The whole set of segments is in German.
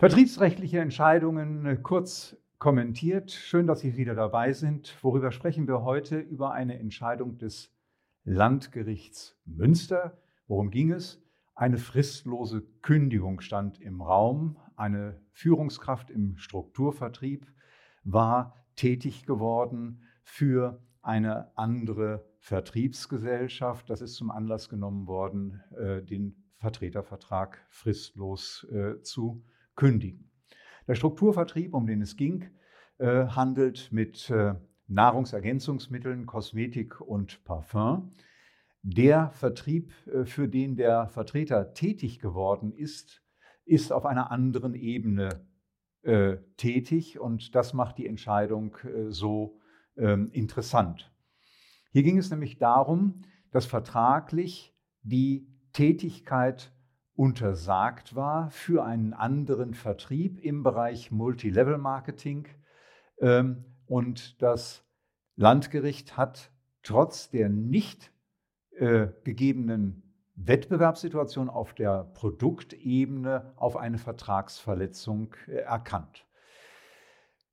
Vertriebsrechtliche Entscheidungen äh, kurz kommentiert. Schön, dass Sie wieder dabei sind. Worüber sprechen wir heute? Über eine Entscheidung des Landgerichts Münster. Worum ging es? Eine fristlose Kündigung stand im Raum. Eine Führungskraft im Strukturvertrieb war tätig geworden für eine andere Vertriebsgesellschaft. Das ist zum Anlass genommen worden, äh, den Vertretervertrag fristlos äh, zu kündigen. Der Strukturvertrieb, um den es ging, äh, handelt mit äh, Nahrungsergänzungsmitteln, Kosmetik und Parfum. Der Vertrieb, äh, für den der Vertreter tätig geworden ist, ist auf einer anderen Ebene äh, tätig und das macht die Entscheidung äh, so ähm, interessant. Hier ging es nämlich darum, dass vertraglich die Tätigkeit untersagt war für einen anderen Vertrieb im Bereich Multilevel-Marketing. Ähm, und das Landgericht hat trotz der nicht äh, gegebenen Wettbewerbssituation auf der Produktebene auf eine Vertragsverletzung äh, erkannt.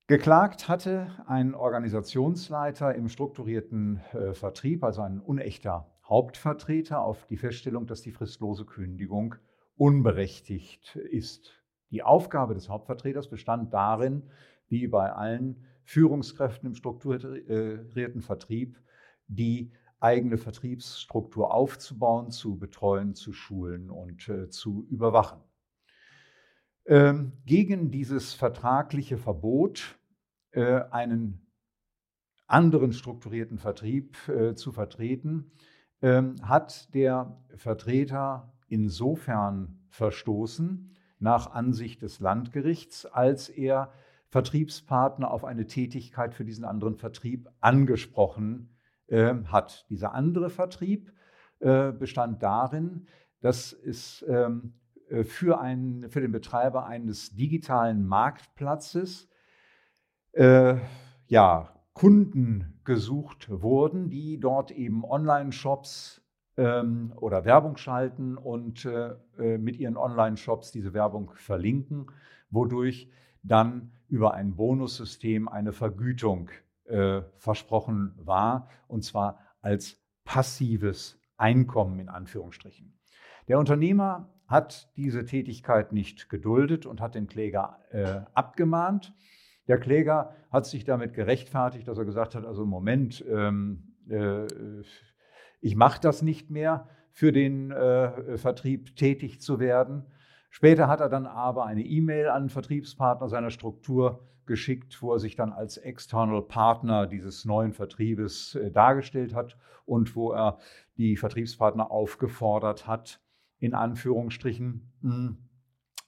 Geklagt hatte ein Organisationsleiter im strukturierten äh, Vertrieb, also ein unechter Hauptvertreter, auf die Feststellung, dass die fristlose Kündigung unberechtigt ist. Die Aufgabe des Hauptvertreters bestand darin, wie bei allen Führungskräften im strukturierten Vertrieb, die eigene Vertriebsstruktur aufzubauen, zu betreuen, zu schulen und äh, zu überwachen. Ähm, gegen dieses vertragliche Verbot, äh, einen anderen strukturierten Vertrieb äh, zu vertreten, ähm, hat der Vertreter insofern verstoßen, nach Ansicht des Landgerichts, als er Vertriebspartner auf eine Tätigkeit für diesen anderen Vertrieb angesprochen äh, hat. Dieser andere Vertrieb äh, bestand darin, dass es ähm, äh, für, einen, für den Betreiber eines digitalen Marktplatzes äh, ja, Kunden gesucht wurden, die dort eben Online-Shops ähm, oder Werbung schalten und äh, äh, mit ihren Online-Shops diese Werbung verlinken, wodurch dann über ein Bonussystem eine Vergütung äh, versprochen war, und zwar als passives Einkommen in Anführungsstrichen. Der Unternehmer hat diese Tätigkeit nicht geduldet und hat den Kläger äh, abgemahnt. Der Kläger hat sich damit gerechtfertigt, dass er gesagt hat, also Moment, ähm, äh, ich mache das nicht mehr, für den äh, Vertrieb tätig zu werden. Später hat er dann aber eine E-Mail an Vertriebspartner seiner Struktur geschickt, wo er sich dann als External Partner dieses neuen Vertriebes äh, dargestellt hat und wo er die Vertriebspartner aufgefordert hat, in Anführungsstrichen, mh, hm,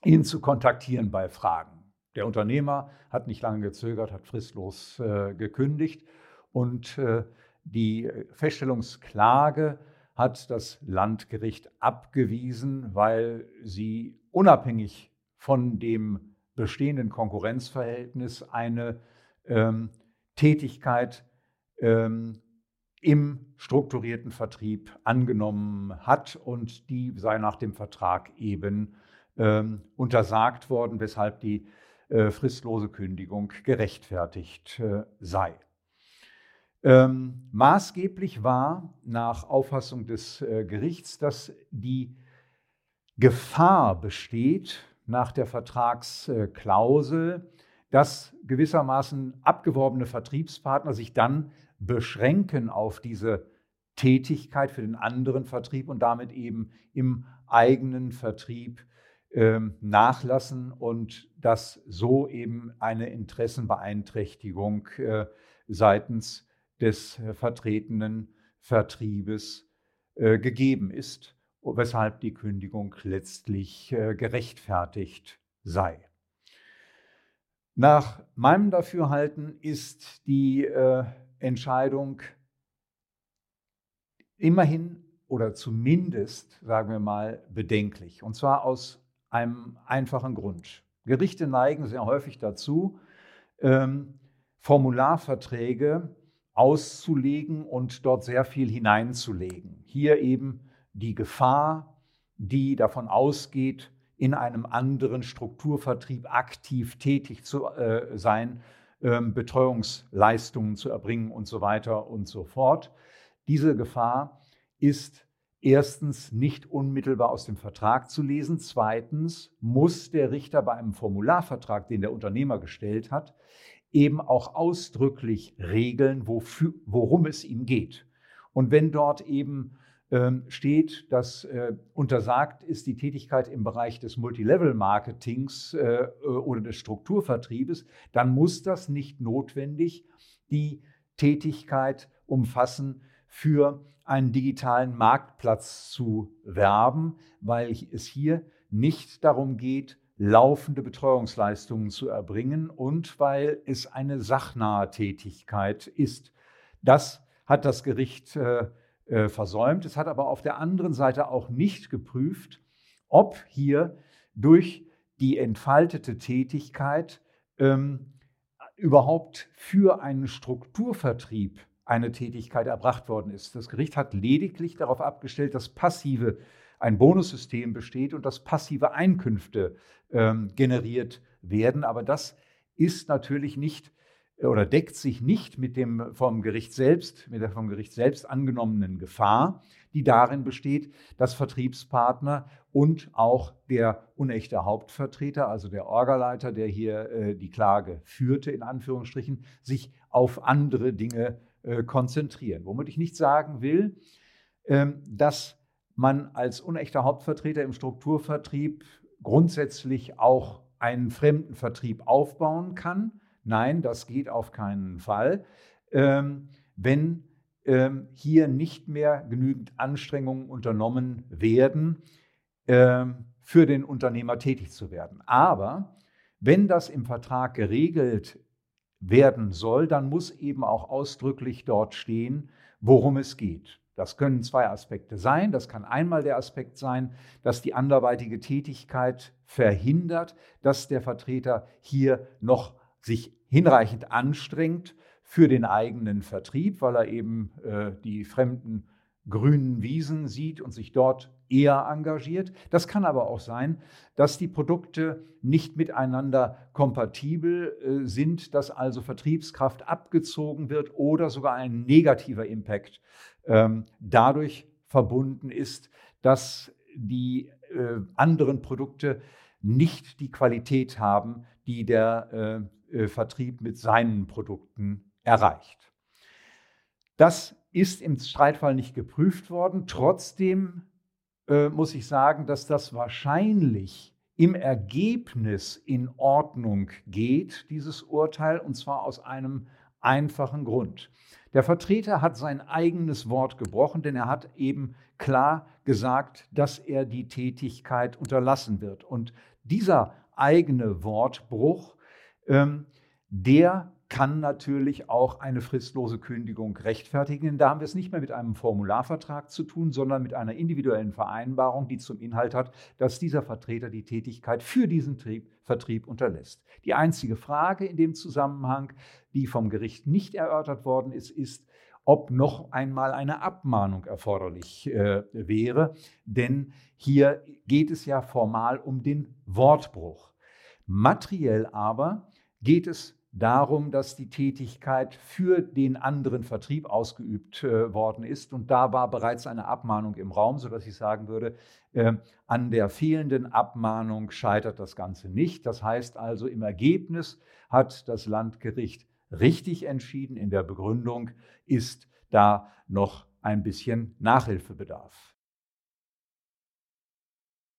ihn zu kontaktieren bei Fragen. Der Unternehmer hat nicht lange gezögert, hat fristlos äh, gekündigt und äh, die Feststellungsklage hat das Landgericht abgewiesen, weil sie unabhängig von dem bestehenden Konkurrenzverhältnis eine ähm, Tätigkeit ähm, im strukturierten Vertrieb angenommen hat und die sei nach dem Vertrag eben ähm, untersagt worden, weshalb die äh, fristlose Kündigung gerechtfertigt äh, sei. Ähm, maßgeblich war nach Auffassung des äh, Gerichts, dass die Gefahr besteht nach der Vertragsklausel, dass gewissermaßen abgeworbene Vertriebspartner sich dann beschränken auf diese Tätigkeit für den anderen Vertrieb und damit eben im eigenen Vertrieb äh, nachlassen und dass so eben eine Interessenbeeinträchtigung äh, seitens des äh, vertretenen Vertriebes äh, gegeben ist, weshalb die Kündigung letztlich äh, gerechtfertigt sei. Nach meinem Dafürhalten ist die Entscheidung immerhin oder zumindest, sagen wir mal, bedenklich. Und zwar aus einem einfachen Grund. Gerichte neigen sehr häufig dazu, ähm, Formularverträge auszulegen und dort sehr viel hineinzulegen. Hier eben die Gefahr, die davon ausgeht, in einem anderen Strukturvertrieb aktiv tätig zu äh, sein, ähm, Betreuungsleistungen zu erbringen und so weiter und so fort. Diese Gefahr ist erstens nicht unmittelbar aus dem Vertrag zu lesen. Zweitens muss der Richter bei einem Formularvertrag, den der Unternehmer gestellt hat, eben auch ausdrücklich regeln, wofür, worum es ihm geht. Und wenn dort eben ähm, steht, dass äh, untersagt ist die Tätigkeit im Bereich des Multilevel-Marketings äh, oder des Strukturvertriebes, dann muss das nicht notwendig die Tätigkeit umfassen, für einen digitalen Marktplatz zu werben, weil es hier nicht darum geht, laufende Betreuungsleistungen zu erbringen und weil es eine sachnahe Tätigkeit ist. Das hat das Gericht äh, äh, versäumt. Es hat aber auf der anderen Seite auch nicht geprüft, ob hier durch die entfaltete Tätigkeit ähm, überhaupt für einen Strukturvertrieb eine Tätigkeit erbracht worden ist. Das Gericht hat lediglich darauf abgestellt, dass passive ein Bonussystem besteht und dass passive Einkünfte ähm, generiert werden. Aber das ist natürlich nicht oder deckt sich nicht mit dem vom Gericht selbst, mit der vom Gericht selbst angenommenen Gefahr, die darin besteht, dass Vertriebspartner und auch der unechte Hauptvertreter, also der Orgaleiter, der hier äh, die Klage führte, in Anführungsstrichen, sich auf andere Dinge äh, konzentrieren. Womit ich nicht sagen will, ähm, dass man als unechter Hauptvertreter im Strukturvertrieb grundsätzlich auch einen fremden Vertrieb aufbauen kann. Nein, das geht auf keinen Fall. Ähm, wenn ähm, hier nicht mehr genügend Anstrengungen unternommen werden, ähm, für den Unternehmer tätig zu werden. Aber wenn das im Vertrag geregelt werden soll, dann muss eben auch ausdrücklich dort stehen, worum es geht. Das können zwei Aspekte sein. Das kann einmal der Aspekt sein, dass die anderweitige Tätigkeit verhindert, dass der Vertreter hier noch sich hinreichend anstrengt für den eigenen Vertrieb, weil er eben äh, die fremden grünen Wiesen sieht und sich dort eher engagiert. Das kann aber auch sein, dass die Produkte nicht miteinander kompatibel äh, sind, dass also Vertriebskraft abgezogen wird oder sogar ein negativer Impact ähm, dadurch verbunden ist, dass die äh, anderen Produkte nicht die Qualität haben, die der äh, äh, Vertrieb mit seinen Produkten erreicht. Das ist im Streitfall nicht geprüft worden. Trotzdem äh, muss ich sagen, dass das wahrscheinlich im Ergebnis in Ordnung geht, dieses Urteil, und zwar aus einem einfachen Grund. Der Vertreter hat sein eigenes Wort gebrochen, denn er hat eben klar gesagt, dass er die Tätigkeit unterlassen wird. Und dieser eigene Wortbruch ähm, der kann natürlich auch eine fristlose Kündigung rechtfertigen. Da haben wir es nicht mehr mit einem Formularvertrag zu tun, sondern mit einer individuellen Vereinbarung, die zum Inhalt hat, dass dieser Vertreter die Tätigkeit für diesen Vertrieb unterlässt. Die einzige Frage in dem Zusammenhang, die vom Gericht nicht erörtert worden ist, ist, ob noch einmal eine Abmahnung erforderlich äh, wäre. Denn hier geht es ja formal um den Wortbruch. Materiell aber geht es darum, dass die Tätigkeit für den anderen Vertrieb ausgeübt äh, worden ist. Und da war bereits eine Abmahnung im Raum, sodass ich sagen würde, äh, an der fehlenden Abmahnung scheitert das Ganze nicht. Das heißt also, im Ergebnis hat das Landgericht richtig entschieden. In der Begründung ist da noch ein bisschen Nachhilfebedarf.